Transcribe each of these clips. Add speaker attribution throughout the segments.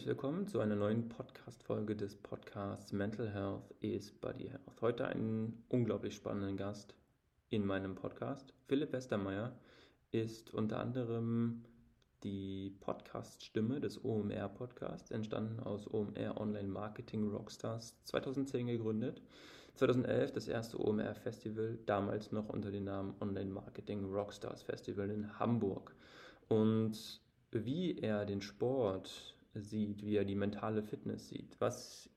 Speaker 1: Herzlich willkommen zu einer neuen Podcast-Folge des Podcasts Mental Health is Body Health. Heute einen unglaublich spannenden Gast in meinem Podcast. Philipp Westermeier ist unter anderem die Podcast-Stimme des OMR-Podcasts, entstanden aus OMR Online Marketing Rockstars, 2010 gegründet. 2011 das erste OMR-Festival, damals noch unter dem Namen Online Marketing Rockstars Festival in Hamburg. Und wie er den Sport sieht, wie er die mentale Fitness sieht, was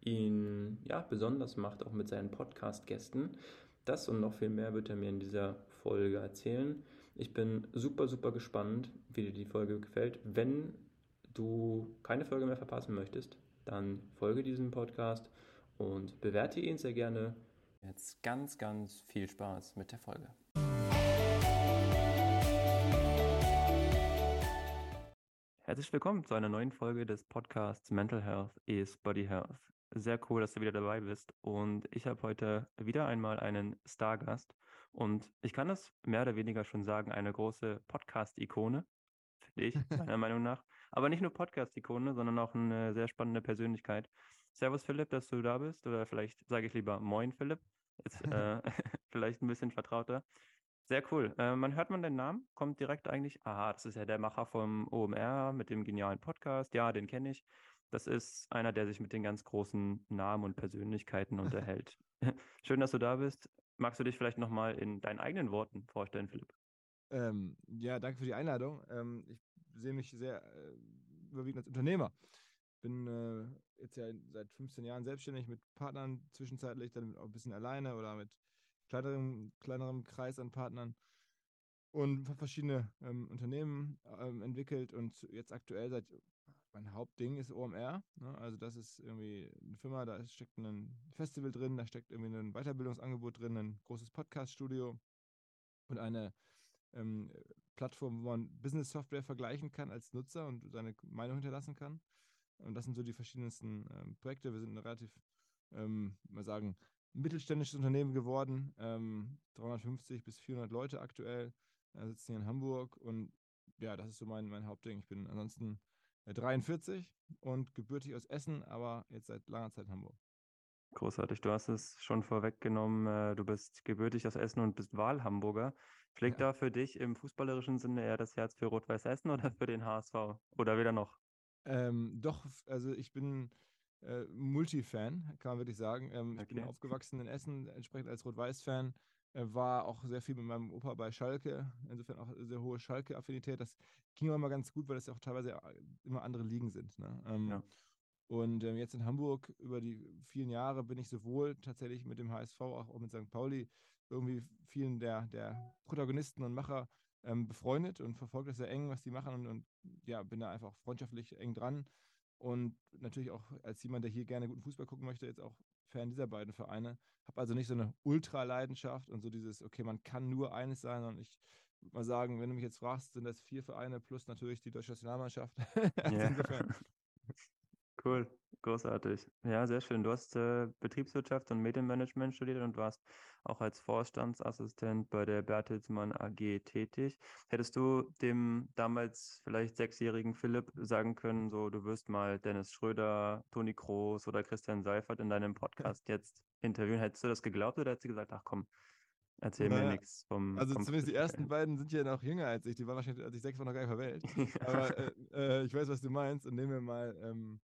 Speaker 1: ihn ja besonders macht, auch mit seinen Podcast-Gästen. Das und noch viel mehr wird er mir in dieser Folge erzählen. Ich bin super, super gespannt, wie dir die Folge gefällt. Wenn du keine Folge mehr verpassen möchtest, dann folge diesem Podcast und bewerte ihn sehr gerne. Jetzt ganz, ganz viel Spaß mit der Folge. Herzlich willkommen zu einer neuen Folge des Podcasts Mental Health is Body Health. Sehr cool, dass du wieder dabei bist. Und ich habe heute wieder einmal einen Stargast. Und ich kann das mehr oder weniger schon sagen, eine große Podcast-Ikone, finde ich, meiner Meinung nach. Aber nicht nur Podcast-Ikone, sondern auch eine sehr spannende Persönlichkeit. Servus Philipp, dass du da bist. Oder vielleicht sage ich lieber Moin Philipp. Ist äh, vielleicht ein bisschen vertrauter. Sehr cool. Äh, man hört man den Namen, kommt direkt eigentlich, aha, das ist ja der Macher vom OMR mit dem genialen Podcast. Ja, den kenne ich. Das ist einer, der sich mit den ganz großen Namen und Persönlichkeiten unterhält. Schön, dass du da bist. Magst du dich vielleicht nochmal in deinen eigenen Worten vorstellen, Philipp?
Speaker 2: Ähm, ja, danke für die Einladung. Ähm, ich sehe mich sehr äh, überwiegend als Unternehmer. Bin äh, jetzt ja seit 15 Jahren selbstständig mit Partnern, zwischenzeitlich dann auch ein bisschen alleine oder mit kleinerem, kleinerem Kreis an Partnern und verschiedene ähm, Unternehmen ähm, entwickelt und jetzt aktuell seit mein Hauptding ist OMR. Ne? Also das ist irgendwie eine Firma, da steckt ein Festival drin, da steckt irgendwie ein Weiterbildungsangebot drin, ein großes Podcaststudio und eine ähm, Plattform, wo man Business-Software vergleichen kann als Nutzer und seine Meinung hinterlassen kann. Und das sind so die verschiedensten ähm, Projekte. Wir sind eine relativ, ähm, mal sagen, mittelständisches Unternehmen geworden. Ähm, 350 bis 400 Leute aktuell äh, sitzen hier in Hamburg und ja, das ist so mein, mein Hauptding. Ich bin ansonsten äh, 43 und gebürtig aus Essen, aber jetzt seit langer Zeit in Hamburg.
Speaker 1: Großartig, du hast es schon vorweggenommen. Äh, du bist gebürtig aus Essen und bist Wahlhamburger. Schlägt ja. da für dich im fußballerischen Sinne eher das Herz für Rot-Weiß Essen oder für den HSV? Oder weder noch?
Speaker 2: Ähm, doch, also ich bin äh, Multi-Fan, kann man wirklich sagen. Ähm, okay. Ich bin aufgewachsen in Essen, entsprechend als Rot-Weiß-Fan. Äh, war auch sehr viel mit meinem Opa bei Schalke, insofern auch sehr hohe Schalke-Affinität. Das ging immer ganz gut, weil das ja auch teilweise äh, immer andere Ligen sind. Ne? Ähm, ja. Und ähm, jetzt in Hamburg über die vielen Jahre bin ich sowohl tatsächlich mit dem HSV, auch, auch mit St. Pauli, irgendwie vielen der, der Protagonisten und Macher ähm, befreundet und verfolge das sehr eng, was die machen und, und, ja, bin da einfach freundschaftlich eng dran. Und natürlich auch als jemand, der hier gerne guten Fußball gucken möchte, jetzt auch Fan dieser beiden Vereine. Habe also nicht so eine Ultra-Leidenschaft und so dieses, okay, man kann nur eines sein. Und ich würde mal sagen, wenn du mich jetzt fragst, sind das vier Vereine plus natürlich die deutsche Nationalmannschaft. also
Speaker 1: yeah. Cool. Großartig. Ja, sehr schön. Du hast äh, Betriebswirtschaft und Medienmanagement studiert und warst auch als Vorstandsassistent bei der Bertelsmann AG tätig. Hättest du dem damals vielleicht sechsjährigen Philipp sagen können, so du wirst mal Dennis Schröder, Toni Kroos oder Christian Seifert in deinem Podcast jetzt interviewen? Hättest du das geglaubt oder hättest du gesagt, ach komm, Erzähl naja, mir nichts vom.
Speaker 2: Also
Speaker 1: vom
Speaker 2: zumindest die ersten beiden sind ja noch jünger als ich. Die waren wahrscheinlich, als ich sechs war, noch gar nicht verwählt. Aber äh, äh, ich weiß, was du meinst. Und nehmen wir mal ähm,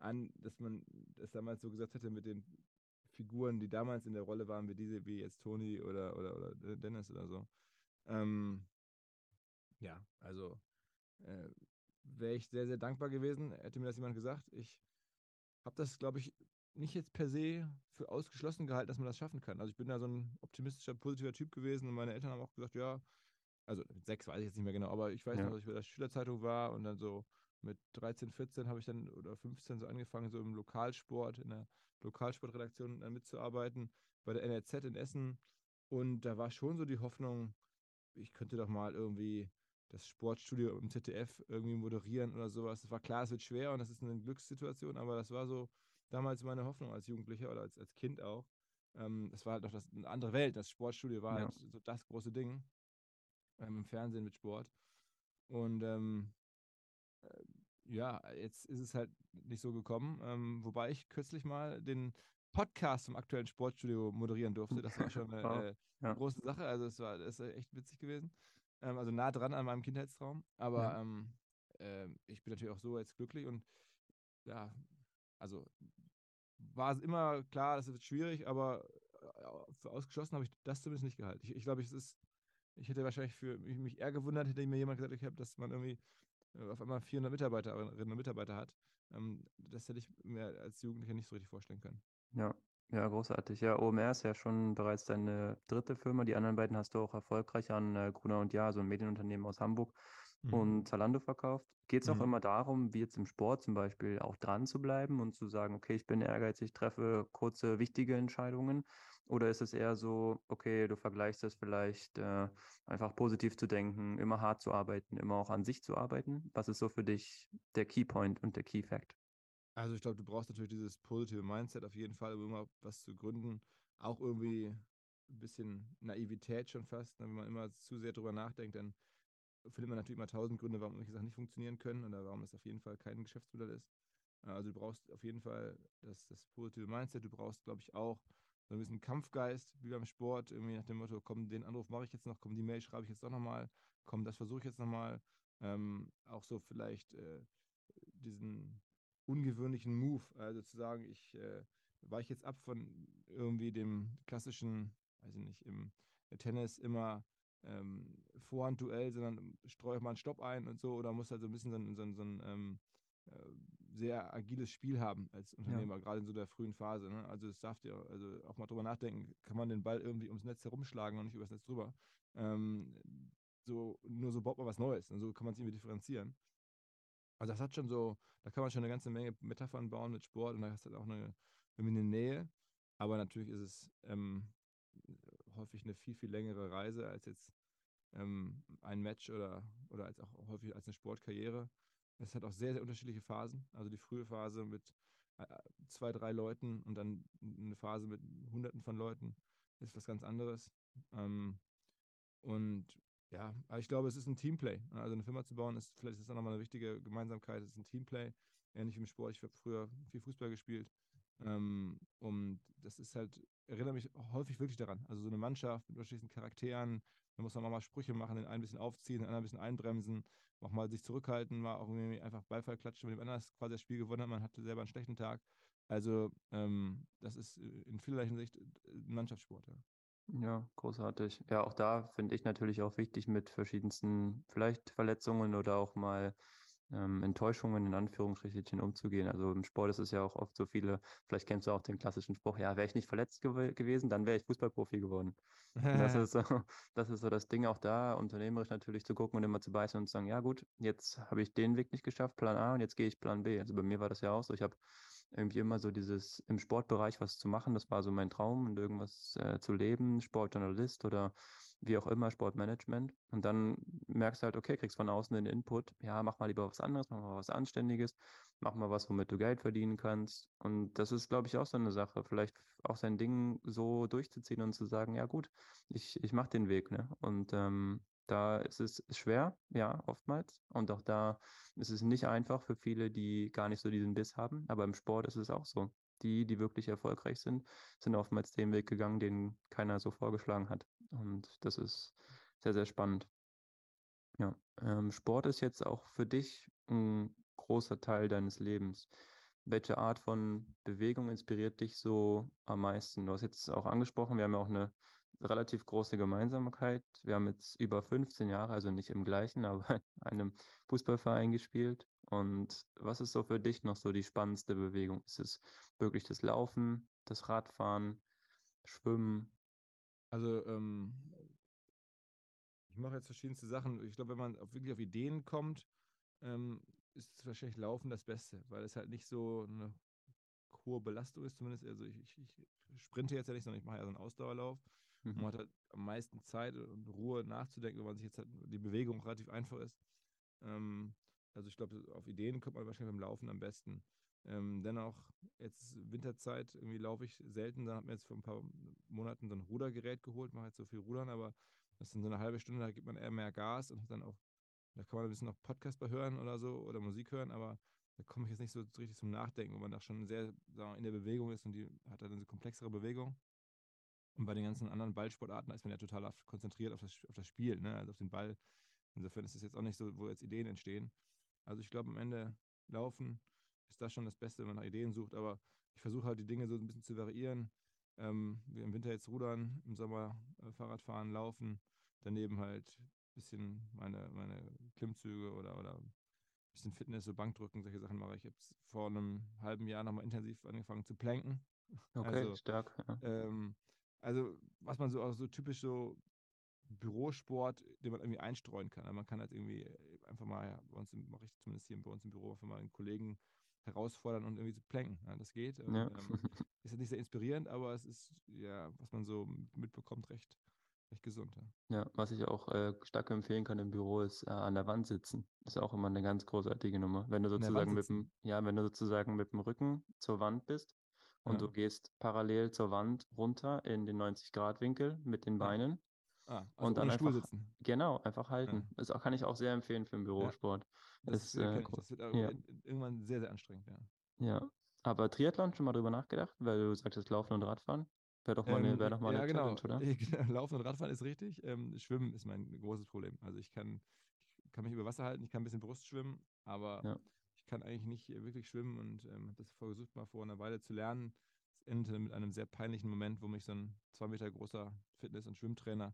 Speaker 2: an, dass man das damals so gesagt hätte mit den Figuren, die damals in der Rolle waren, wie diese, wie jetzt Toni oder, oder, oder Dennis oder so. Ähm, ja, also äh, wäre ich sehr, sehr dankbar gewesen, hätte mir das jemand gesagt. Ich habe das, glaube ich, nicht jetzt per se für ausgeschlossen gehalten, dass man das schaffen kann. Also ich bin da so ein optimistischer, positiver Typ gewesen und meine Eltern haben auch gesagt, ja, also sechs weiß ich jetzt nicht mehr genau, aber ich weiß ja. noch, dass ich bei der Schülerzeitung war und dann so, mit 13, 14 habe ich dann oder 15 so angefangen, so im Lokalsport, in der Lokalsportredaktion äh, mitzuarbeiten, bei der NRZ in Essen. Und da war schon so die Hoffnung, ich könnte doch mal irgendwie das Sportstudio im ZDF irgendwie moderieren oder sowas. Es war klar, es wird schwer und das ist eine Glückssituation, aber das war so damals meine Hoffnung als Jugendlicher oder als, als Kind auch. Ähm, das war halt noch das, eine andere Welt. Das Sportstudio war ja. halt so das große Ding ähm, im Fernsehen mit Sport. Und ähm, ja, jetzt ist es halt nicht so gekommen. Ähm, wobei ich kürzlich mal den Podcast im aktuellen Sportstudio moderieren durfte. Das war schon eine äh, ja. große Sache. Also es war das ist echt witzig gewesen. Ähm, also nah dran an meinem Kindheitstraum. Aber ja. ähm, äh, ich bin natürlich auch so jetzt glücklich und ja, also war es immer klar, das wird schwierig, aber äh, für ausgeschlossen habe ich das zumindest nicht gehalten. Ich, ich glaube, es ist, ich hätte wahrscheinlich für mich, mich eher gewundert, hätte mir jemand gesagt, ich habe, dass man irgendwie auf einmal 400 Mitarbeiterinnen und Mitarbeiter hat. Ähm, das hätte ich mir als Jugendlicher nicht so richtig vorstellen können.
Speaker 1: Ja, ja, großartig. Ja, OMR ist ja schon bereits deine dritte Firma. Die anderen beiden hast du auch erfolgreich an äh, Gruner und Ja, so ein Medienunternehmen aus Hamburg mhm. und Zalando verkauft. Geht es auch mhm. immer darum, wie jetzt im Sport zum Beispiel, auch dran zu bleiben und zu sagen, okay, ich bin ehrgeizig, treffe kurze, wichtige Entscheidungen? Oder ist es eher so, okay, du vergleichst es vielleicht äh, einfach positiv zu denken, immer hart zu arbeiten, immer auch an sich zu arbeiten? Was ist so für dich der Keypoint und der Key Fact?
Speaker 2: Also ich glaube, du brauchst natürlich dieses positive Mindset auf jeden Fall, um immer was zu gründen. Auch irgendwie ein bisschen Naivität schon fast. Ne? Wenn man immer zu sehr drüber nachdenkt, dann findet man natürlich immer tausend Gründe, warum solche Sachen nicht funktionieren können oder warum es auf jeden Fall kein Geschäftsmodell ist. Also du brauchst auf jeden Fall das, das positive Mindset. Du brauchst, glaube ich, auch so ein bisschen Kampfgeist, wie beim Sport, irgendwie nach dem Motto, komm, den Anruf mache ich jetzt noch, komm, die Mail schreibe ich jetzt doch nochmal, komm, das versuche ich jetzt nochmal. Ähm, auch so vielleicht äh, diesen ungewöhnlichen Move, also zu sagen, ich äh, weiche jetzt ab von irgendwie dem klassischen, weiß ich nicht, im Tennis immer ähm, Vorhand-Duell, sondern streue mal einen Stopp ein und so, oder muss halt so ein bisschen so so ein, so ein ähm, äh, sehr agiles Spiel haben als Unternehmer, ja. gerade in so der frühen Phase. Ne? Also es darf dir also auch mal drüber nachdenken, kann man den Ball irgendwie ums Netz herumschlagen und nicht übers Netz drüber. Ähm, so, nur so baut man was Neues und so kann man es irgendwie differenzieren. Also das hat schon so, da kann man schon eine ganze Menge Metaphern bauen mit Sport und da hast du halt auch eine, irgendwie eine Nähe. Aber natürlich ist es ähm, häufig eine viel, viel längere Reise als jetzt ähm, ein Match oder, oder als auch häufig als eine Sportkarriere. Es hat auch sehr, sehr unterschiedliche Phasen. Also die frühe Phase mit äh, zwei, drei Leuten und dann eine Phase mit Hunderten von Leuten ist was ganz anderes. Ähm, und ja, ich glaube, es ist ein Teamplay. Also eine Firma zu bauen, ist vielleicht ist das nochmal eine wichtige Gemeinsamkeit. Es ist ein Teamplay. Ähnlich wie im Sport. Ich habe früher viel Fußball gespielt. Ähm, und das ist halt, erinnere mich häufig wirklich daran. Also so eine Mannschaft mit unterschiedlichen Charakteren. Da muss man mal Sprüche machen, den einen ein bisschen aufziehen, den anderen ein bisschen einbremsen auch mal sich zurückhalten, mal auch irgendwie einfach Beifall klatschen, wenn jemand anders quasi das Spiel gewonnen hat, man hatte selber einen schlechten Tag. Also ähm, das ist äh, in vielerlei Hinsicht äh, ein Mannschaftssport. Ja.
Speaker 1: Ja, großartig. Ja, auch da finde ich natürlich auch wichtig, mit verschiedensten vielleicht Verletzungen oder auch mal ähm, Enttäuschungen in Anführungsstrichen umzugehen. Also im Sport ist es ja auch oft so viele, vielleicht kennst du auch den klassischen Spruch, ja, wäre ich nicht verletzt gew gewesen, dann wäre ich Fußballprofi geworden. das, ist so, das ist so das Ding auch da, unternehmerisch natürlich zu gucken und immer zu beißen und zu sagen, ja gut, jetzt habe ich den Weg nicht geschafft, Plan A und jetzt gehe ich Plan B. Also bei mir war das ja auch so, ich habe irgendwie immer so dieses im Sportbereich was zu machen, das war so mein Traum und irgendwas äh, zu leben, Sportjournalist oder wie auch immer, Sportmanagement. Und dann merkst du halt, okay, kriegst von außen den Input, ja, mach mal lieber was anderes, mach mal was Anständiges, mach mal was, womit du Geld verdienen kannst. Und das ist, glaube ich, auch so eine Sache, vielleicht auch sein Ding so durchzuziehen und zu sagen, ja gut, ich, ich mache den Weg. Ne? Und ähm, da ist es schwer, ja, oftmals. Und auch da ist es nicht einfach für viele, die gar nicht so diesen Biss haben. Aber im Sport ist es auch so die, die wirklich erfolgreich sind, sind oftmals den Weg gegangen, den keiner so vorgeschlagen hat. Und das ist sehr, sehr spannend. Ja, ähm, Sport ist jetzt auch für dich ein großer Teil deines Lebens. Welche Art von Bewegung inspiriert dich so am meisten? Du hast jetzt auch angesprochen, wir haben ja auch eine relativ große Gemeinsamkeit. Wir haben jetzt über 15 Jahre, also nicht im gleichen, aber in einem Fußballverein gespielt. Und was ist so für dich noch so die spannendste Bewegung? Ist es wirklich das Laufen, das Radfahren, Schwimmen?
Speaker 2: Also ähm, ich mache jetzt verschiedenste Sachen. Ich glaube, wenn man auf, wirklich auf Ideen kommt, ähm, ist wahrscheinlich Laufen das Beste, weil es halt nicht so eine hohe Belastung ist, zumindest. Also ich, ich, ich sprinte jetzt ja nicht, sondern ich mache ja so einen Ausdauerlauf. Mhm. Man hat halt am meisten Zeit und Ruhe nachzudenken, wenn man sich jetzt halt die Bewegung relativ einfach ist. Ähm, also ich glaube, auf Ideen kommt man wahrscheinlich beim Laufen am besten. Ähm, dennoch, jetzt Winterzeit, irgendwie laufe ich selten. Dann habe ich mir jetzt vor ein paar Monaten so ein Rudergerät geholt, mache jetzt so viel Rudern, aber das dann so eine halbe Stunde, da gibt man eher mehr Gas und dann auch Da kann man ein bisschen noch Podcast bei hören oder so oder Musik hören, aber da komme ich jetzt nicht so richtig zum Nachdenken, wo man da schon sehr wir, in der Bewegung ist und die hat dann eine komplexere Bewegung. Und bei den ganzen anderen Ballsportarten ist man ja total konzentriert auf das, auf das Spiel, ne? also auf den Ball. Insofern ist es jetzt auch nicht so, wo jetzt Ideen entstehen. Also ich glaube, am Ende laufen ist das schon das Beste, wenn man nach Ideen sucht. Aber ich versuche halt die Dinge so ein bisschen zu variieren. Ähm, wir im Winter jetzt rudern, im Sommer äh, Fahrradfahren, laufen. Daneben halt ein bisschen meine, meine Klimmzüge oder, oder ein bisschen Fitness, so Bankdrücken, solche Sachen mache ich. Ich habe vor einem halben Jahr nochmal intensiv angefangen zu planken.
Speaker 1: Okay, also, stark.
Speaker 2: Ähm, also, was man so auch so typisch so Bürosport, den man irgendwie einstreuen kann. Also man kann halt irgendwie einfach mal, ja, bei uns mache ich zumindest hier bei uns im Büro, einfach mal einen Kollegen herausfordern und irgendwie zu planken. Ja, das geht. Ja. Ähm, ist nicht sehr inspirierend, aber es ist, ja, was man so mitbekommt, recht, recht gesund.
Speaker 1: Ja, ja was ich auch äh, stark empfehlen kann im Büro, ist äh, an der Wand sitzen. Das ist auch immer eine ganz großartige Nummer. Wenn du sozusagen mit dem, ja, wenn du sozusagen mit dem Rücken zur Wand bist und du gehst parallel zur Wand runter in den 90-Grad-Winkel mit den Beinen.
Speaker 2: Ah, also und dann einfach, sitzen.
Speaker 1: Genau, einfach halten. Ja. Das kann ich auch sehr empfehlen für den Bürosport.
Speaker 2: Ja, das, das, äh, das, wird ja. irgendwann sehr, sehr anstrengend, ja.
Speaker 1: Ja, aber Triathlon schon mal drüber nachgedacht, weil du sagtest Laufen und Radfahren? Wäre doch mal eine, wär doch mal
Speaker 2: ja,
Speaker 1: eine
Speaker 2: genau. Challenge, oder? Genau. Laufen und Radfahren ist richtig. Ähm, Schwimmen ist mein großes Problem. Also ich kann, ich kann mich über Wasser halten, ich kann ein bisschen Brust schwimmen, aber ich kann eigentlich nicht wirklich schwimmen und ähm, habe das versucht mal vor einer Weile zu lernen. Es endete mit einem sehr peinlichen Moment, wo mich so ein zwei Meter großer Fitness- und Schwimmtrainer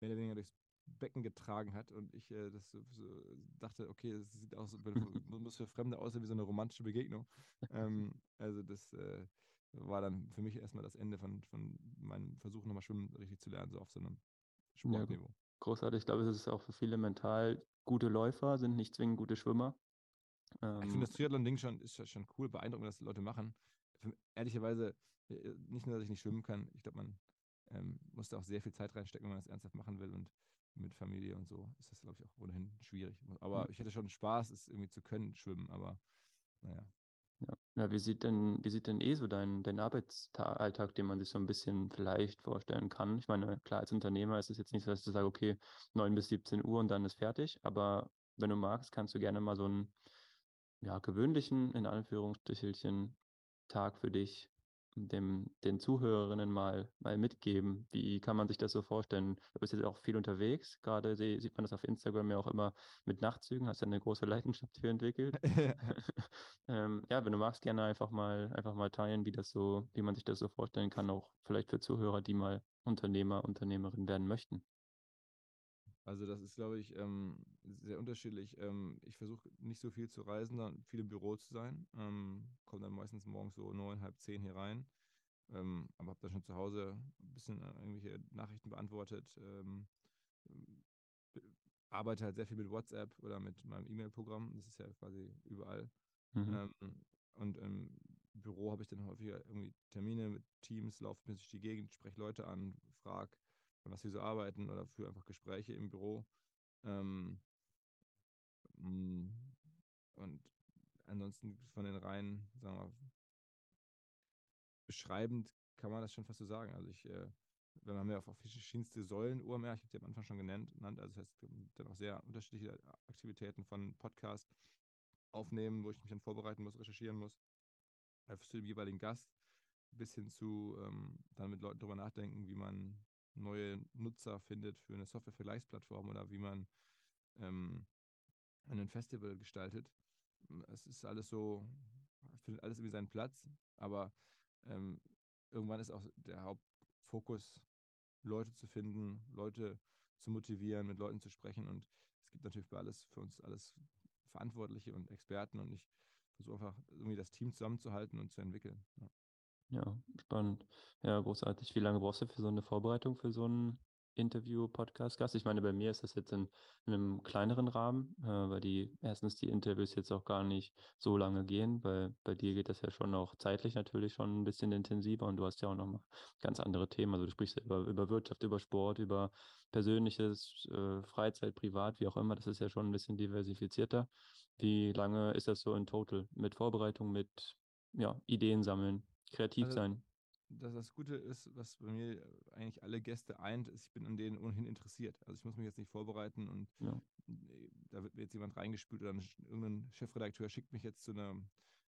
Speaker 2: mehr oder weniger durchs Becken getragen hat und ich äh, das so, dachte, okay, das sieht aus, muss für Fremde aussehen wie so eine romantische Begegnung. ähm, also das äh, war dann für mich erstmal das Ende von, von meinem Versuch, nochmal Schwimmen richtig zu lernen, so auf so einem Sportniveau. Ja,
Speaker 1: großartig. Ich glaube, es ist auch für viele mental gute Läufer, sind nicht zwingend gute Schwimmer.
Speaker 2: Ähm, ich finde das Triathlon-Ding schon, ist schon cool, beeindruckend, dass Leute machen. Für, ehrlicherweise, äh, nicht nur, dass ich nicht schwimmen kann, ich glaube, man ähm, muss da auch sehr viel Zeit reinstecken, wenn man das ernsthaft machen will und mit Familie und so ist das, glaube ich, auch ohnehin schwierig. Aber mhm. ich hätte schon Spaß, es irgendwie zu können, schwimmen, aber naja.
Speaker 1: Ja. ja, wie sieht denn, wie sieht denn eh so dein, dein Arbeitsalltag, den man sich so ein bisschen vielleicht vorstellen kann? Ich meine, klar, als Unternehmer ist es jetzt nicht so, dass du sagst, okay, 9 bis 17 Uhr und dann ist fertig, aber wenn du magst, kannst du gerne mal so einen ja, gewöhnlichen, in Anführungsstrichelchen, Tag für dich dem, den Zuhörerinnen mal, mal mitgeben? Wie kann man sich das so vorstellen? Du bist jetzt auch viel unterwegs. Gerade sieht man das auf Instagram ja auch immer mit Nachtzügen. Hast ja eine große Leidenschaft für entwickelt. ähm, ja, wenn du magst, gerne einfach mal, einfach mal teilen, wie das so, wie man sich das so vorstellen kann, auch vielleicht für Zuhörer, die mal Unternehmer, Unternehmerin werden möchten.
Speaker 2: Also das ist, glaube ich, ähm, sehr unterschiedlich. Ähm, ich versuche nicht so viel zu reisen, dann viel im Büro zu sein. Ähm, Komme dann meistens morgens so neun, halb zehn hier rein. Ähm, aber habe dann schon zu Hause ein bisschen äh, irgendwelche Nachrichten beantwortet. Ähm, arbeite halt sehr viel mit WhatsApp oder mit meinem E-Mail-Programm. Das ist ja quasi überall. Mhm. Ähm, und im Büro habe ich dann häufiger irgendwie Termine mit Teams, laufe bisschen durch die Gegend, spreche Leute an, frage, was wir so arbeiten oder für einfach Gespräche im Büro. Ähm, mm, und ansonsten von den Reihen, sagen wir, beschreibend kann man das schon fast so sagen. Also ich, äh, wir haben ja auch verschiedenste Säulen UMR, ich habe die am Anfang schon genannt, also das heißt, dann auch sehr unterschiedliche Aktivitäten von Podcast aufnehmen, wo ich mich dann vorbereiten muss, recherchieren muss, äh, für den jeweiligen Gast, bis hin zu ähm, dann mit Leuten darüber nachdenken, wie man neue Nutzer findet für eine Software-Vergleichsplattform oder wie man ähm, ein Festival gestaltet. Es ist alles so, findet alles irgendwie seinen Platz, aber ähm, irgendwann ist auch der Hauptfokus, Leute zu finden, Leute zu motivieren, mit Leuten zu sprechen und es gibt natürlich für alles, für uns alles Verantwortliche und Experten und ich versuche einfach irgendwie das Team zusammenzuhalten und zu entwickeln. Ja.
Speaker 1: Ja, spannend. Ja, großartig. Wie lange brauchst du für so eine Vorbereitung für so ein Interview, Podcast-Gast? Ich meine, bei mir ist das jetzt in, in einem kleineren Rahmen, äh, weil die erstens die Interviews jetzt auch gar nicht so lange gehen, weil bei dir geht das ja schon auch zeitlich natürlich schon ein bisschen intensiver und du hast ja auch nochmal ganz andere Themen. Also du sprichst ja über, über Wirtschaft, über Sport, über Persönliches, äh, Freizeit, Privat, wie auch immer. Das ist ja schon ein bisschen diversifizierter. Wie lange ist das so in total mit Vorbereitung, mit ja, Ideen sammeln? Kreativ
Speaker 2: Also
Speaker 1: sein.
Speaker 2: dass das Gute ist, was bei mir eigentlich alle Gäste eint, ist, ich bin an denen ohnehin interessiert. Also ich muss mich jetzt nicht vorbereiten und ja. da wird mir jetzt jemand reingespült oder irgendein Chefredakteur schickt mich jetzt zu einer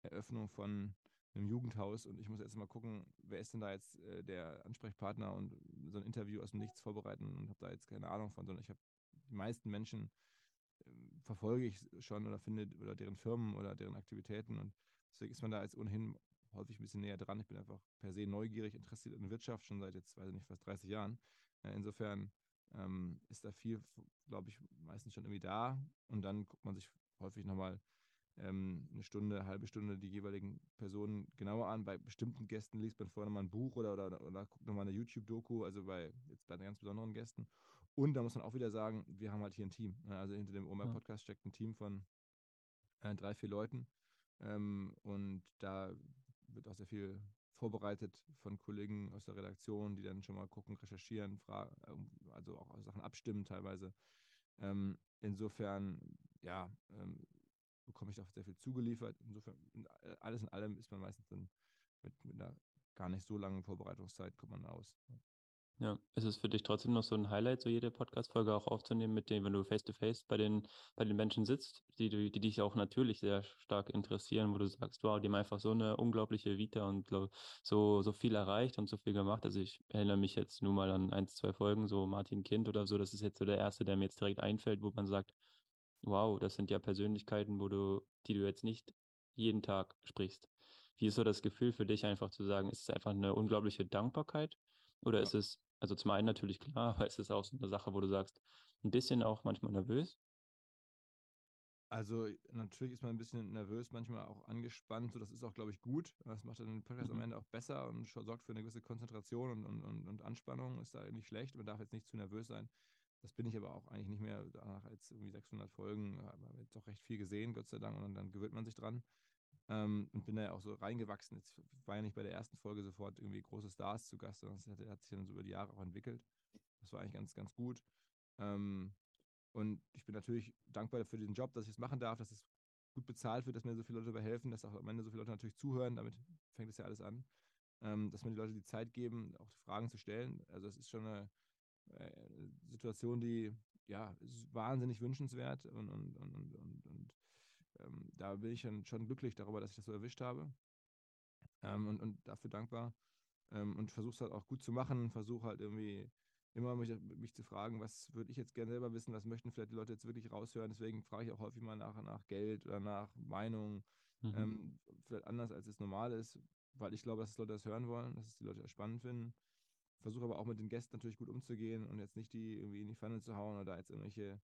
Speaker 2: Eröffnung von einem Jugendhaus und ich muss jetzt mal gucken, wer ist denn da jetzt äh, der Ansprechpartner und so ein Interview aus dem Nichts vorbereiten und habe da jetzt keine Ahnung von, sondern ich habe die meisten Menschen äh, verfolge ich schon oder finde oder deren Firmen oder deren Aktivitäten und deswegen ist man da jetzt ohnehin häufig ein bisschen näher dran. Ich bin einfach per se neugierig, interessiert in Wirtschaft schon seit jetzt, weiß ich nicht, fast 30 Jahren. insofern ähm, ist da viel, glaube ich, meistens schon irgendwie da und dann guckt man sich häufig nochmal ähm, eine Stunde, eine halbe Stunde die jeweiligen Personen genauer an. Bei bestimmten Gästen liest man vorher nochmal ein Buch oder, oder, oder guckt nochmal eine YouTube-Doku, also bei jetzt bei ganz besonderen Gästen. Und da muss man auch wieder sagen, wir haben halt hier ein Team. Ne? Also hinter dem OMR-Podcast steckt ein Team von äh, drei, vier Leuten. Ähm, und da wird auch sehr viel vorbereitet von Kollegen aus der Redaktion, die dann schon mal gucken, recherchieren, fragen, also auch Sachen abstimmen teilweise. Ähm, insofern, ja, ähm, bekomme ich auch sehr viel zugeliefert. Insofern, alles in allem ist man meistens dann mit, mit einer gar nicht so langen Vorbereitungszeit kommt man aus.
Speaker 1: Ja, ist es für dich trotzdem noch so ein Highlight, so jede Podcast-Folge auch aufzunehmen, mit denen, wenn du face-to-face -face bei den, bei den Menschen sitzt, die, die, die dich auch natürlich sehr stark interessieren, wo du sagst, wow, die haben einfach so eine unglaubliche Vita und so, so viel erreicht und so viel gemacht. Also ich erinnere mich jetzt nur mal an ein, zwei Folgen, so Martin Kind oder so, das ist jetzt so der erste, der mir jetzt direkt einfällt, wo man sagt, Wow, das sind ja Persönlichkeiten, wo du, die du jetzt nicht jeden Tag sprichst. Wie ist so das Gefühl für dich einfach zu sagen, ist es einfach eine unglaubliche Dankbarkeit? Oder ja. ist es, also zum einen natürlich klar, aber ist es auch so eine Sache, wo du sagst, ein bisschen auch manchmal nervös?
Speaker 2: Also natürlich ist man ein bisschen nervös, manchmal auch angespannt. So, das ist auch, glaube ich, gut. Das macht dann den Podcast mhm. am Ende auch besser und sorgt für eine gewisse Konzentration und, und, und, und Anspannung. Ist da nicht schlecht. Man darf jetzt nicht zu nervös sein. Das bin ich aber auch eigentlich nicht mehr. Danach als irgendwie 600 Folgen haben wir jetzt doch recht viel gesehen, Gott sei Dank. Und dann gewöhnt man sich dran. Ähm, und bin da ja auch so reingewachsen. Jetzt war ja nicht bei der ersten Folge sofort irgendwie große Stars zu Gast, sondern es hat, hat, sich dann so über die Jahre auch entwickelt. Das war eigentlich ganz, ganz gut. Ähm, und ich bin natürlich dankbar für den Job, dass ich es machen darf, dass es gut bezahlt wird, dass mir so viele Leute dabei helfen, dass auch am Ende so viele Leute natürlich zuhören. Damit fängt es ja alles an. Ähm, dass mir die Leute die Zeit geben, auch Fragen zu stellen. Also es ist schon eine, äh, Situation, die ja wahnsinnig wünschenswert und, und, und, und, und ähm, da bin ich schon, schon glücklich darüber, dass ich das so erwischt habe. Ähm, und, und dafür dankbar. Ähm, und versuche es halt auch gut zu machen, versuche halt irgendwie immer mich, mich zu fragen, was würde ich jetzt gerne selber wissen, was möchten vielleicht die Leute jetzt wirklich raushören, deswegen frage ich auch häufig mal nach, nach Geld oder nach Meinung, mhm. ähm, vielleicht anders als es normal ist, weil ich glaube, dass die Leute das hören wollen, dass es die Leute spannend finden. Versuche aber auch mit den Gästen natürlich gut umzugehen und jetzt nicht die irgendwie in die Pfanne zu hauen oder jetzt irgendwelche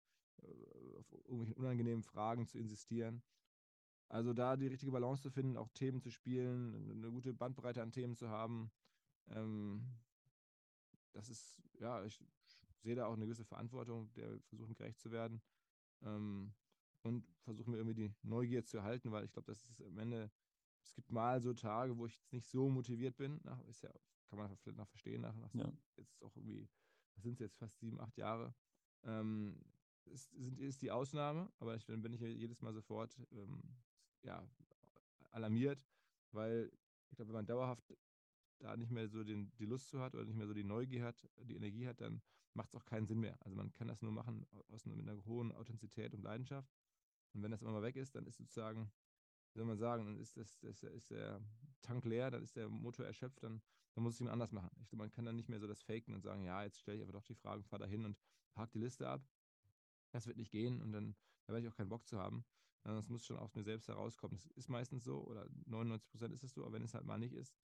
Speaker 2: auf irgendwelchen unangenehmen Fragen zu insistieren. Also da die richtige Balance zu finden, auch Themen zu spielen, eine gute Bandbreite an Themen zu haben, ähm, das ist, ja, ich sehe da auch eine gewisse Verantwortung, der versuchen gerecht zu werden ähm, und versuche mir irgendwie die Neugier zu erhalten, weil ich glaube, das ist am Ende, es gibt mal so Tage, wo ich jetzt nicht so motiviert bin, na, ist ja kann man vielleicht noch verstehen, nach, nach ja. jetzt auch irgendwie, das sind jetzt fast sieben, acht Jahre. Ähm, ist, sind, ist die Ausnahme, aber ich, dann bin ich jedes Mal sofort ähm, ja, alarmiert, weil ich glaube, wenn man dauerhaft da nicht mehr so den, die Lust zu hat oder nicht mehr so die Neugier hat, die Energie hat, dann macht es auch keinen Sinn mehr. Also man kann das nur machen aus, mit einer hohen Authentizität und Leidenschaft. Und wenn das immer mal weg ist, dann ist sozusagen, wie soll man sagen, dann ist, das, das, ist der Tank leer, dann ist der Motor erschöpft, dann dann muss ich ihn anders machen. Ich man kann dann nicht mehr so das faken und sagen, ja, jetzt stelle ich einfach doch die Fragen, fahre da hin und hake die Liste ab. Das wird nicht gehen und dann da werde ich auch keinen Bock zu haben. Das muss schon aus mir selbst herauskommen. Das ist meistens so oder 99 Prozent ist es so, aber wenn es halt mal nicht ist,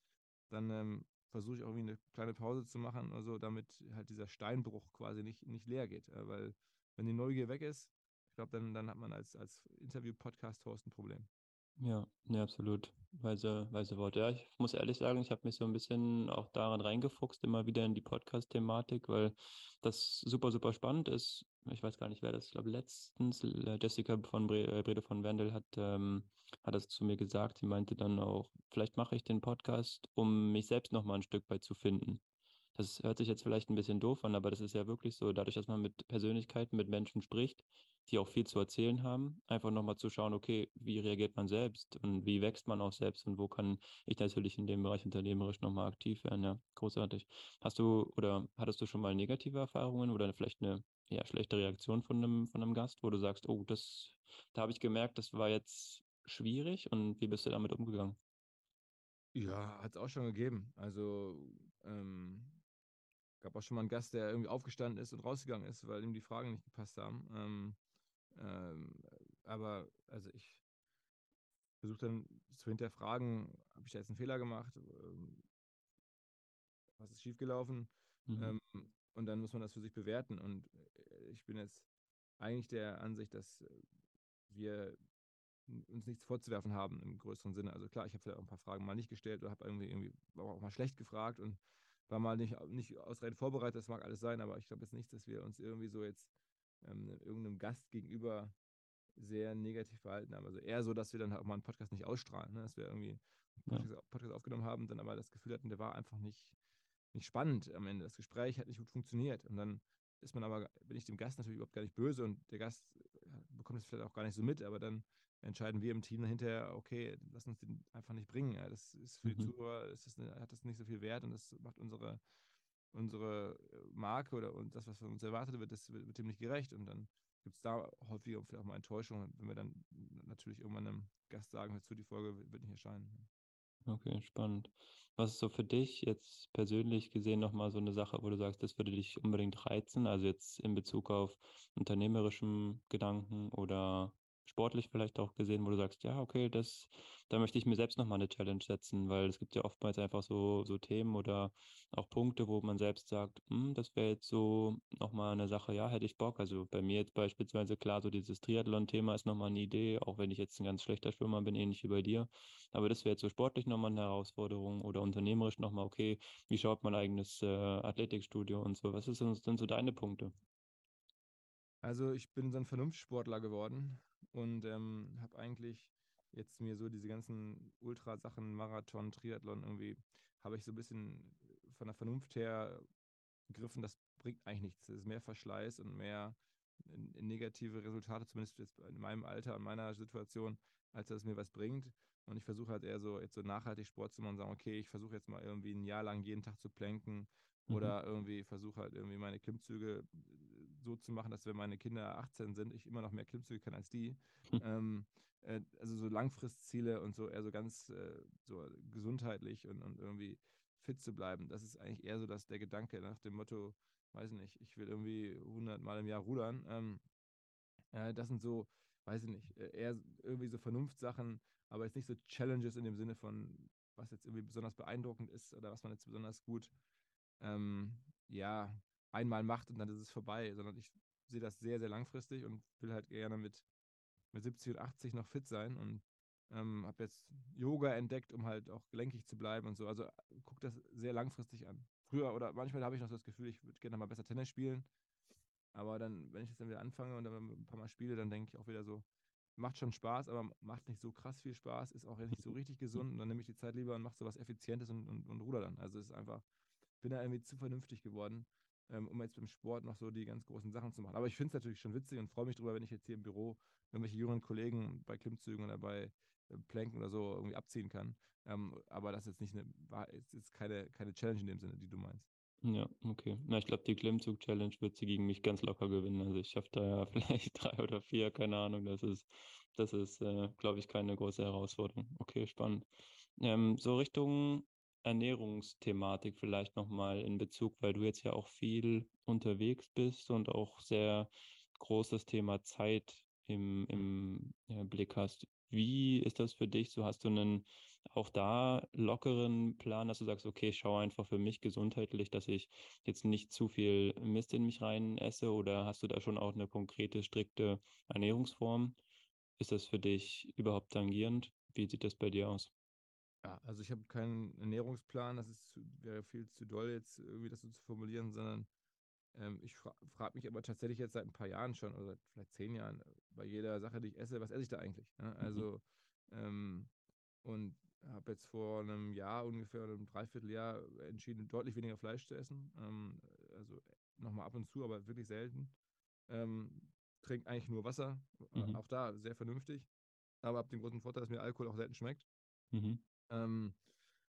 Speaker 2: dann ähm, versuche ich auch irgendwie eine kleine Pause zu machen oder so, damit halt dieser Steinbruch quasi nicht, nicht leer geht. Äh, weil wenn die Neugier weg ist, ich glaube, dann, dann hat man als, als Interview-Podcast-Host ein Problem.
Speaker 1: Ja, ne, absolut. Weise, weise Worte. Ja, ich muss ehrlich sagen, ich habe mich so ein bisschen auch daran reingefuchst, immer wieder in die Podcast-Thematik, weil das super, super spannend ist. Ich weiß gar nicht, wer das, ich glaube, letztens, äh, Jessica von Bre äh, Brede von Wendel hat, ähm, hat das zu mir gesagt. Sie meinte dann auch, vielleicht mache ich den Podcast, um mich selbst nochmal ein Stück weit zu finden. Das hört sich jetzt vielleicht ein bisschen doof an, aber das ist ja wirklich so, dadurch, dass man mit Persönlichkeiten, mit Menschen spricht, die auch viel zu erzählen haben, einfach nochmal zu schauen, okay, wie reagiert man selbst und wie wächst man auch selbst und wo kann ich natürlich in dem Bereich unternehmerisch nochmal aktiv werden, ja, großartig. Hast du oder hattest du schon mal negative Erfahrungen oder vielleicht eine ja, schlechte Reaktion von einem, von einem Gast, wo du sagst, oh, das, da habe ich gemerkt, das war jetzt schwierig und wie bist du damit umgegangen?
Speaker 2: Ja, hat es auch schon gegeben. Also, ähm, gab auch schon mal einen Gast, der irgendwie aufgestanden ist und rausgegangen ist, weil ihm die Fragen nicht gepasst haben. Ähm, ähm, aber, also ich versuche dann zu hinterfragen, habe ich da jetzt einen Fehler gemacht? Ähm, was ist schiefgelaufen?
Speaker 1: Mhm.
Speaker 2: Ähm, und dann muss man das für sich bewerten. Und äh, ich bin jetzt eigentlich der Ansicht, dass wir uns nichts vorzuwerfen haben im größeren Sinne. Also klar, ich habe vielleicht auch ein paar Fragen mal nicht gestellt oder habe irgendwie, irgendwie auch mal schlecht gefragt und war mal nicht, nicht ausreichend vorbereitet, das mag alles sein, aber ich glaube jetzt nicht, dass wir uns irgendwie so jetzt ähm, irgendeinem Gast gegenüber sehr negativ verhalten haben. Also eher so, dass wir dann auch mal einen Podcast nicht ausstrahlen, ne? dass wir irgendwie einen Podcast, ja. Podcast aufgenommen haben, dann aber das Gefühl hatten, der war einfach nicht, nicht spannend am Ende. Das Gespräch hat nicht gut funktioniert. Und dann ist man aber, bin ich dem Gast natürlich überhaupt gar nicht böse und der Gast bekommt es vielleicht auch gar nicht so mit, aber dann entscheiden wir im Team hinterher, okay, lass uns den einfach nicht bringen. Das ist für die mhm. Zuhörer, ist eine, hat das nicht so viel Wert und das macht unsere, unsere Marke oder und das, was von uns erwartet wird, das wird, wird dem nicht gerecht. Und dann gibt es da häufig vielleicht auch mal Enttäuschung, wenn wir dann natürlich irgendwann einem Gast sagen, hör zu, die Folge wird nicht erscheinen.
Speaker 1: Okay, spannend. Was ist so für dich jetzt persönlich gesehen nochmal so eine Sache, wo du sagst, das würde dich unbedingt reizen? Also jetzt in Bezug auf unternehmerischem Gedanken oder sportlich vielleicht auch gesehen, wo du sagst, ja, okay, das, da möchte ich mir selbst nochmal eine Challenge setzen, weil es gibt ja oftmals einfach so, so Themen oder auch Punkte, wo man selbst sagt, hm, das wäre jetzt so nochmal eine Sache, ja, hätte ich Bock. Also bei mir jetzt beispielsweise klar, so dieses Triathlon-Thema ist nochmal eine Idee, auch wenn ich jetzt ein ganz schlechter Schwimmer bin, ähnlich wie bei dir. Aber das wäre jetzt so sportlich nochmal eine Herausforderung oder unternehmerisch nochmal, okay, wie schaut mein eigenes äh, Athletikstudio und so? Was sind so deine Punkte?
Speaker 2: Also ich bin so ein Vernunftssportler geworden und ähm, habe eigentlich jetzt mir so diese ganzen Ultrasachen, Marathon, Triathlon irgendwie, habe ich so ein bisschen von der Vernunft her begriffen, das bringt eigentlich nichts. Es ist mehr Verschleiß und mehr negative Resultate, zumindest jetzt in meinem Alter und meiner Situation, als dass es mir was bringt. Und ich versuche halt eher so jetzt so nachhaltig Sport zu machen und sagen, okay, ich versuche jetzt mal irgendwie ein Jahr lang jeden Tag zu planken mhm. oder irgendwie versuche halt irgendwie meine Klimmzüge so zu machen, dass wenn meine Kinder 18 sind, ich immer noch mehr Klimmzüge kann als die. Hm. Ähm, äh, also so Langfristziele und so eher so ganz äh, so gesundheitlich und, und irgendwie fit zu bleiben. Das ist eigentlich eher so dass der Gedanke nach dem Motto, weiß nicht, ich will irgendwie 100 Mal im Jahr rudern. Ähm, äh, das sind so, weiß ich nicht, äh, eher irgendwie so Vernunftsachen, aber jetzt nicht so Challenges in dem Sinne von, was jetzt irgendwie besonders beeindruckend ist oder was man jetzt besonders gut, ähm, ja, einmal macht und dann ist es vorbei, sondern ich sehe das sehr, sehr langfristig und will halt gerne mit, mit 70 und 80 noch fit sein und ähm, habe jetzt Yoga entdeckt, um halt auch gelenkig zu bleiben und so. Also gucke das sehr langfristig an. Früher oder manchmal habe ich noch so das Gefühl, ich würde gerne mal besser Tennis spielen. Aber dann, wenn ich das dann wieder anfange und dann ein paar Mal spiele, dann denke ich auch wieder so, macht schon Spaß, aber macht nicht so krass viel Spaß, ist auch nicht so richtig gesund. Und dann nehme ich die Zeit lieber und mache so was Effizientes und, und, und ruder dann. Also es ist einfach, bin da irgendwie zu vernünftig geworden ähm, um jetzt beim Sport noch so die ganz großen Sachen zu machen. Aber ich finde es natürlich schon witzig und freue mich darüber, wenn ich jetzt hier im Büro irgendwelche jüngeren Kollegen bei Klimmzügen oder bei äh, Planken oder so irgendwie abziehen kann. Ähm, aber das ist jetzt nicht eine, ist jetzt keine, keine Challenge in dem Sinne, die du meinst.
Speaker 1: Ja, okay. Na, ich glaube, die Klimmzug-Challenge wird sie gegen mich ganz locker gewinnen. Also ich schaffe da ja vielleicht drei oder vier, keine Ahnung. Das ist, das ist, äh, glaube ich, keine große Herausforderung. Okay, spannend. Ähm, so Richtung Ernährungsthematik vielleicht nochmal in Bezug, weil du jetzt ja auch viel unterwegs bist und auch sehr großes Thema Zeit im, im ja, Blick hast. Wie ist das für dich? So hast du einen auch da lockeren Plan, dass du sagst, okay, ich schaue einfach für mich gesundheitlich, dass ich jetzt nicht zu viel Mist in mich rein esse oder hast du da schon auch eine konkrete, strikte Ernährungsform? Ist das für dich überhaupt tangierend? Wie sieht das bei dir aus?
Speaker 2: Ja, also ich habe keinen Ernährungsplan, das ist wäre viel zu doll, jetzt irgendwie das so zu formulieren, sondern ähm, ich fra frage mich aber tatsächlich jetzt seit ein paar Jahren schon, oder vielleicht zehn Jahren, bei jeder Sache, die ich esse, was esse ich da eigentlich? Ne? Also, mhm. ähm, und habe jetzt vor einem Jahr ungefähr, einem Dreivierteljahr entschieden, deutlich weniger Fleisch zu essen. Ähm, also nochmal ab und zu, aber wirklich selten. Ähm, trinke eigentlich nur Wasser. Mhm. Auch da sehr vernünftig. Aber habe den großen Vorteil, dass mir Alkohol auch selten schmeckt. Mhm. Ähm,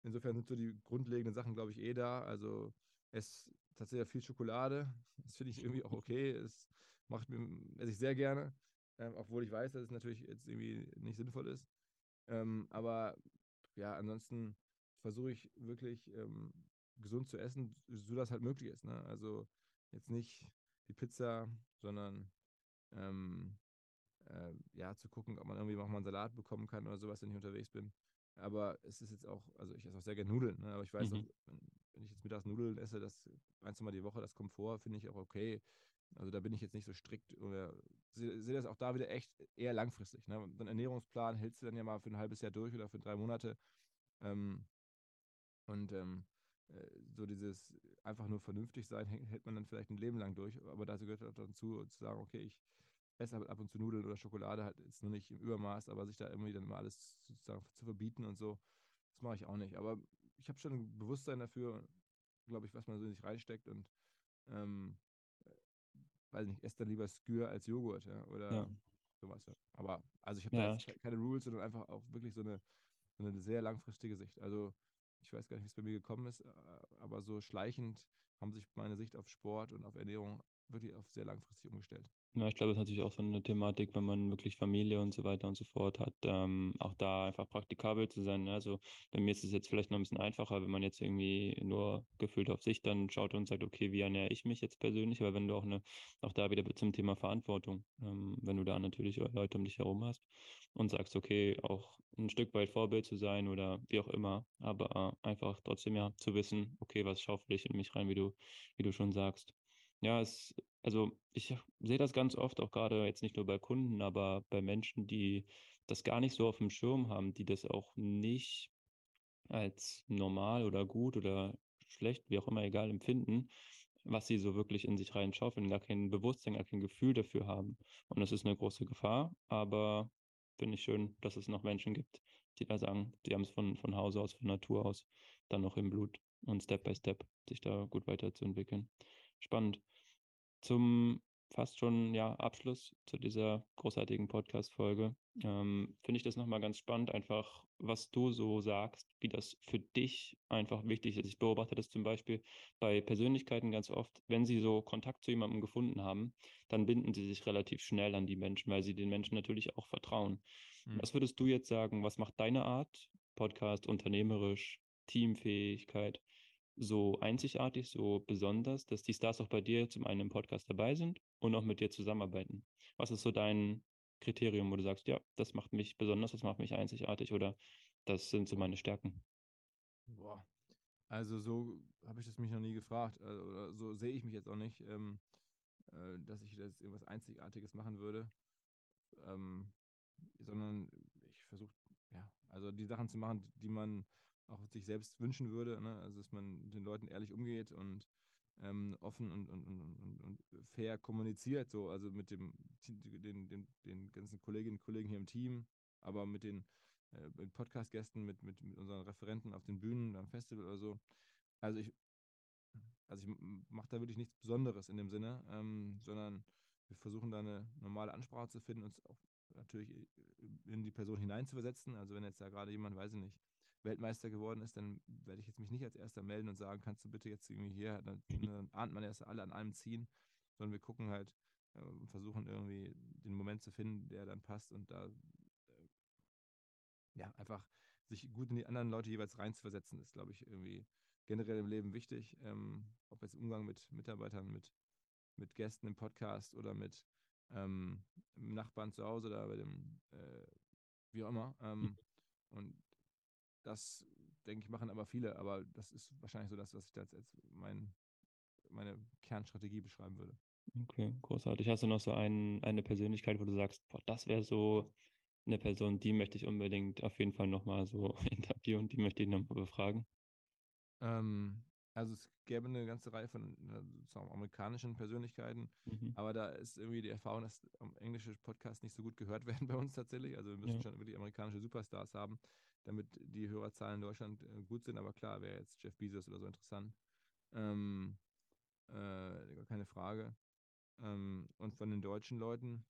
Speaker 2: insofern sind so die grundlegenden Sachen, glaube ich, eh da. Also es tatsächlich viel Schokolade. Das finde ich irgendwie auch okay. Es macht mir, esse ich sehr gerne. Ähm, obwohl ich weiß, dass es natürlich jetzt irgendwie nicht sinnvoll ist. Ähm, aber ja, ansonsten versuche ich wirklich ähm, gesund zu essen, so dass halt möglich ist. Ne? Also jetzt nicht die Pizza, sondern ähm, äh, ja, zu gucken, ob man irgendwie mal einen Salat bekommen kann oder sowas, wenn ich unterwegs bin. Aber es ist jetzt auch, also ich esse auch sehr gerne Nudeln, ne? aber ich weiß mhm. auch, wenn ich jetzt mittags Nudeln esse, das ein, zwei Mal die Woche, das kommt vor, finde ich auch okay. Also da bin ich jetzt nicht so strikt oder sehe seh das auch da wieder echt eher langfristig. Ne? So einen Ernährungsplan hältst du dann ja mal für ein halbes Jahr durch oder für drei Monate. Ähm, und ähm, äh, so dieses einfach nur vernünftig sein, hält man dann vielleicht ein Leben lang durch. Aber dazu gehört auch dazu, zu sagen, okay, ich esse halt ab und zu Nudeln oder Schokolade, halt jetzt nur nicht im Übermaß, aber sich da irgendwie dann immer alles sozusagen zu verbieten und so, das mache ich auch nicht. Aber ich habe schon ein Bewusstsein dafür, glaube ich, was man so in sich reinsteckt und ähm, weiß nicht, esse dann lieber Skür als Joghurt, ja, oder ja. sowas. Ja. Aber also ich habe ja. da keine Rules, sondern einfach auch wirklich so eine, so eine sehr langfristige Sicht. Also ich weiß gar nicht, wie es bei mir gekommen ist, aber so schleichend haben sich meine Sicht auf Sport und auf Ernährung wirklich auf sehr langfristig umgestellt.
Speaker 1: Ja, ich glaube, das ist natürlich auch so eine Thematik, wenn man wirklich Familie und so weiter und so fort hat, ähm, auch da einfach praktikabel zu sein. Ne? Also bei mir ist es jetzt vielleicht noch ein bisschen einfacher, wenn man jetzt irgendwie nur gefühlt auf sich dann schaut und sagt, okay, wie ernähre ich mich jetzt persönlich? Aber wenn du auch eine, auch da wieder zum Thema Verantwortung, ähm, wenn du da natürlich Leute um dich herum hast und sagst, okay, auch ein Stück weit Vorbild zu sein oder wie auch immer, aber einfach trotzdem ja zu wissen, okay, was schaufel ich in mich rein, wie du, wie du schon sagst. Ja, es, also ich sehe das ganz oft, auch gerade jetzt nicht nur bei Kunden, aber bei Menschen, die das gar nicht so auf dem Schirm haben, die das auch nicht als normal oder gut oder schlecht, wie auch immer, egal empfinden, was sie so wirklich in sich reinschaufeln, gar kein Bewusstsein, gar kein Gefühl dafür haben. Und das ist eine große Gefahr, aber finde ich schön, dass es noch Menschen gibt, die da sagen, die haben es von, von Hause aus, von Natur aus, dann noch im Blut und Step by Step sich da gut weiterzuentwickeln. Spannend. Zum fast schon ja, Abschluss zu dieser großartigen Podcast-Folge ähm, finde ich das nochmal ganz spannend, einfach was du so sagst, wie das für dich einfach wichtig ist. Ich beobachte das zum Beispiel bei Persönlichkeiten ganz oft, wenn sie so Kontakt zu jemandem gefunden haben, dann binden sie sich relativ schnell an die Menschen, weil sie den Menschen natürlich auch vertrauen. Mhm. Was würdest du jetzt sagen, was macht deine Art, Podcast, unternehmerisch, Teamfähigkeit, so einzigartig, so besonders, dass die Stars auch bei dir zum einen im Podcast dabei sind und auch mit dir zusammenarbeiten? Was ist so dein Kriterium, wo du sagst, ja, das macht mich besonders, das macht mich einzigartig oder das sind so meine Stärken?
Speaker 2: Boah. Also so habe ich das mich noch nie gefragt also, oder so sehe ich mich jetzt auch nicht, ähm, äh, dass ich jetzt irgendwas Einzigartiges machen würde, ähm, sondern ich versuche, ja, also die Sachen zu machen, die man auch sich selbst wünschen würde. Ne? Also, dass man den Leuten ehrlich umgeht und ähm, offen und, und, und, und, fair kommuniziert, so, also mit dem, den, den, den ganzen Kolleginnen und Kollegen hier im Team, aber mit den äh, Podcast-Gästen, mit, mit, mit unseren Referenten auf den Bühnen, am Festival oder so. Also ich, also ich mache da wirklich nichts Besonderes in dem Sinne, ähm, sondern wir versuchen da eine normale Ansprache zu finden, uns auch natürlich in die Person hineinzuversetzen. Also wenn jetzt da gerade jemand, weiß ich nicht, Weltmeister geworden ist, dann werde ich jetzt mich nicht als erster melden und sagen, kannst du bitte jetzt irgendwie hier, dann, dann ahnt man erst alle an einem ziehen, sondern wir gucken halt äh, und versuchen irgendwie den Moment zu finden, der dann passt und da äh, ja einfach sich gut in die anderen Leute jeweils reinzuversetzen, ist, glaube ich, irgendwie generell im Leben wichtig. Ähm, ob jetzt Umgang mit Mitarbeitern, mit, mit Gästen im Podcast oder mit ähm, Nachbarn zu Hause oder bei dem, äh, wie auch immer. Ähm, mhm. und das, denke ich, machen aber viele, aber das ist wahrscheinlich so das, was ich da als mein, meine Kernstrategie beschreiben würde.
Speaker 1: Okay, großartig. Hast du noch so ein, eine Persönlichkeit, wo du sagst, boah, das wäre so eine Person, die möchte ich unbedingt auf jeden Fall nochmal so interviewen, die möchte ich nochmal befragen?
Speaker 2: Ähm, also es gäbe eine ganze Reihe von sozusagen amerikanischen Persönlichkeiten, mhm. aber da ist irgendwie die Erfahrung, dass englische Podcasts nicht so gut gehört werden bei uns tatsächlich. Also wir müssen ja. schon wirklich amerikanische Superstars haben. Damit die Hörerzahlen in Deutschland äh, gut sind. Aber klar, wäre jetzt Jeff Bezos oder so interessant. Ähm, äh, keine Frage. Ähm, und von den deutschen Leuten,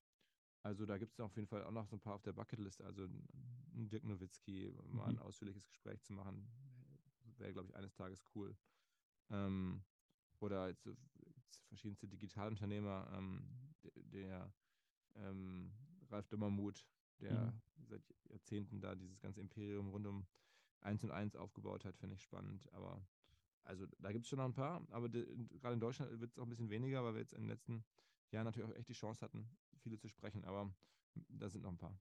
Speaker 2: also da gibt es auf jeden Fall auch noch so ein paar auf der Bucketlist. Also Dirk Nowitzki, mal ein mhm. ausführliches Gespräch zu machen, wäre, glaube ich, eines Tages cool. Ähm, oder jetzt, jetzt verschiedenste Digitalunternehmer, ähm, der, der ähm, Ralf Dummermuth, der mhm. seit Jahrzehnten da dieses ganze Imperium rund um 1 und 1 aufgebaut hat, finde ich spannend. Aber also da gibt es schon noch ein paar, aber gerade in Deutschland wird es auch ein bisschen weniger, weil wir jetzt in den letzten Jahren natürlich auch echt die Chance hatten, viele zu sprechen, aber da sind noch ein paar.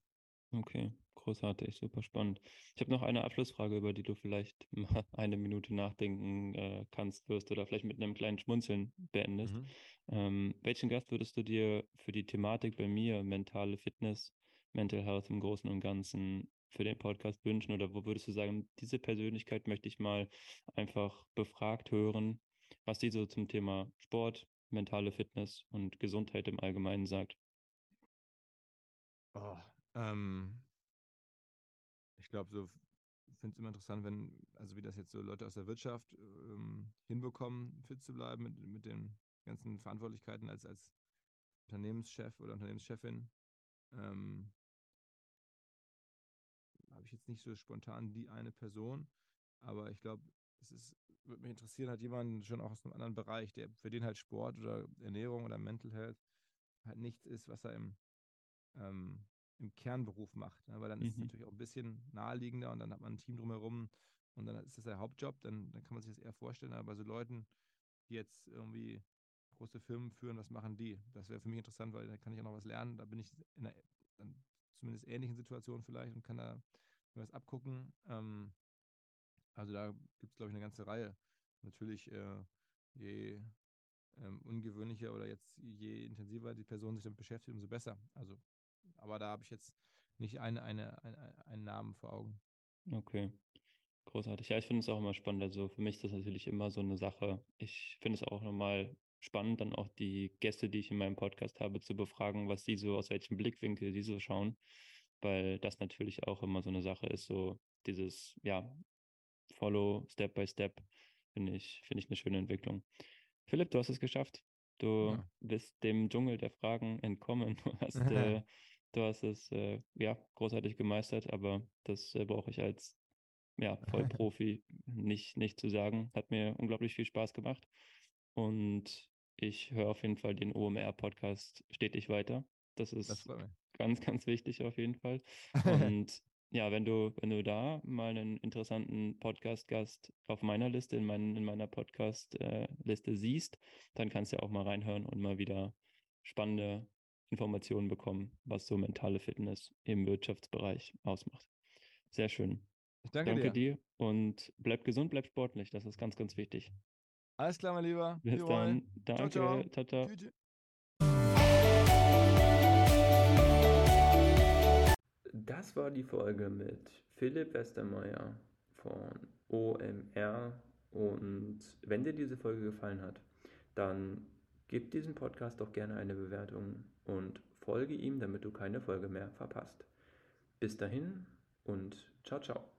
Speaker 1: Okay, großartig, super spannend. Ich habe noch eine Abschlussfrage, über die du vielleicht mal eine Minute nachdenken äh, kannst, wirst oder vielleicht mit einem kleinen Schmunzeln beendest. Mhm. Ähm, welchen Gast würdest du dir für die Thematik bei mir, mentale Fitness, Mental Health im Großen und Ganzen für den Podcast wünschen? Oder wo würdest du sagen, diese Persönlichkeit möchte ich mal einfach befragt hören, was sie so zum Thema Sport, mentale Fitness und Gesundheit im Allgemeinen sagt?
Speaker 2: Oh, ähm, ich glaube, so finde es immer interessant, wenn, also wie das jetzt so Leute aus der Wirtschaft ähm, hinbekommen, fit zu bleiben mit, mit den ganzen Verantwortlichkeiten als, als Unternehmenschef oder Unternehmenschefin. Ähm, Habe ich jetzt nicht so spontan die eine Person, aber ich glaube, es ist, würde mich interessieren, hat jemand schon auch aus einem anderen Bereich, der für den halt Sport oder Ernährung oder Mental Health halt nichts ist, was er im ähm, im Kernberuf macht. Ne? Weil dann mhm. ist es mhm. natürlich auch ein bisschen naheliegender und dann hat man ein Team drumherum und dann ist das der Hauptjob, dann, dann kann man sich das eher vorstellen. Aber bei so Leuten, die jetzt irgendwie große Firmen führen, was machen die? Das wäre für mich interessant, weil da kann ich auch noch was lernen. Da bin ich in einer zumindest ähnlichen Situation vielleicht und kann da was abgucken. Ähm, also da gibt es, glaube ich, eine ganze Reihe. Natürlich, äh, je ähm, ungewöhnlicher oder jetzt je intensiver die Person sich damit beschäftigt, umso besser. Also aber da habe ich jetzt nicht eine, eine, eine, einen Namen vor Augen.
Speaker 1: Okay. Großartig. Ja, ich finde es auch immer spannend. Also für mich ist das natürlich immer so eine Sache. Ich finde es auch nochmal spannend, dann auch die Gäste, die ich in meinem Podcast habe, zu befragen, was die so, aus welchem Blickwinkel die so schauen. Weil das natürlich auch immer so eine Sache ist, so dieses, ja, Follow Step by Step, finde ich, finde ich eine schöne Entwicklung. Philipp, du hast es geschafft. Du ja. bist dem Dschungel der Fragen entkommen. Du hast äh, Du hast es äh, ja großartig gemeistert, aber das äh, brauche ich als ja, Vollprofi nicht, nicht zu sagen. Hat mir unglaublich viel Spaß gemacht. Und ich höre auf jeden Fall den OMR-Podcast stetig weiter. Das ist das ganz, ganz wichtig auf jeden Fall. Und ja, wenn du, wenn du da mal einen interessanten Podcast-Gast auf meiner Liste, in, mein, in meiner Podcast-Liste siehst, dann kannst du ja auch mal reinhören und mal wieder spannende Informationen bekommen, was so mentale Fitness im Wirtschaftsbereich ausmacht. Sehr schön.
Speaker 2: Ich danke, danke dir.
Speaker 1: dir. und bleib gesund, bleib sportlich. Das ist ganz, ganz wichtig.
Speaker 2: Alles klar, mein Lieber.
Speaker 1: Bis Wir dann. Wollen. Danke. Ciao, ciao. ciao, ciao. Das war die Folge mit Philipp Westermeier von OMR. Und wenn dir diese Folge gefallen hat, dann gib diesem Podcast doch gerne eine Bewertung und folge ihm, damit du keine Folge mehr verpasst. Bis dahin und ciao, ciao.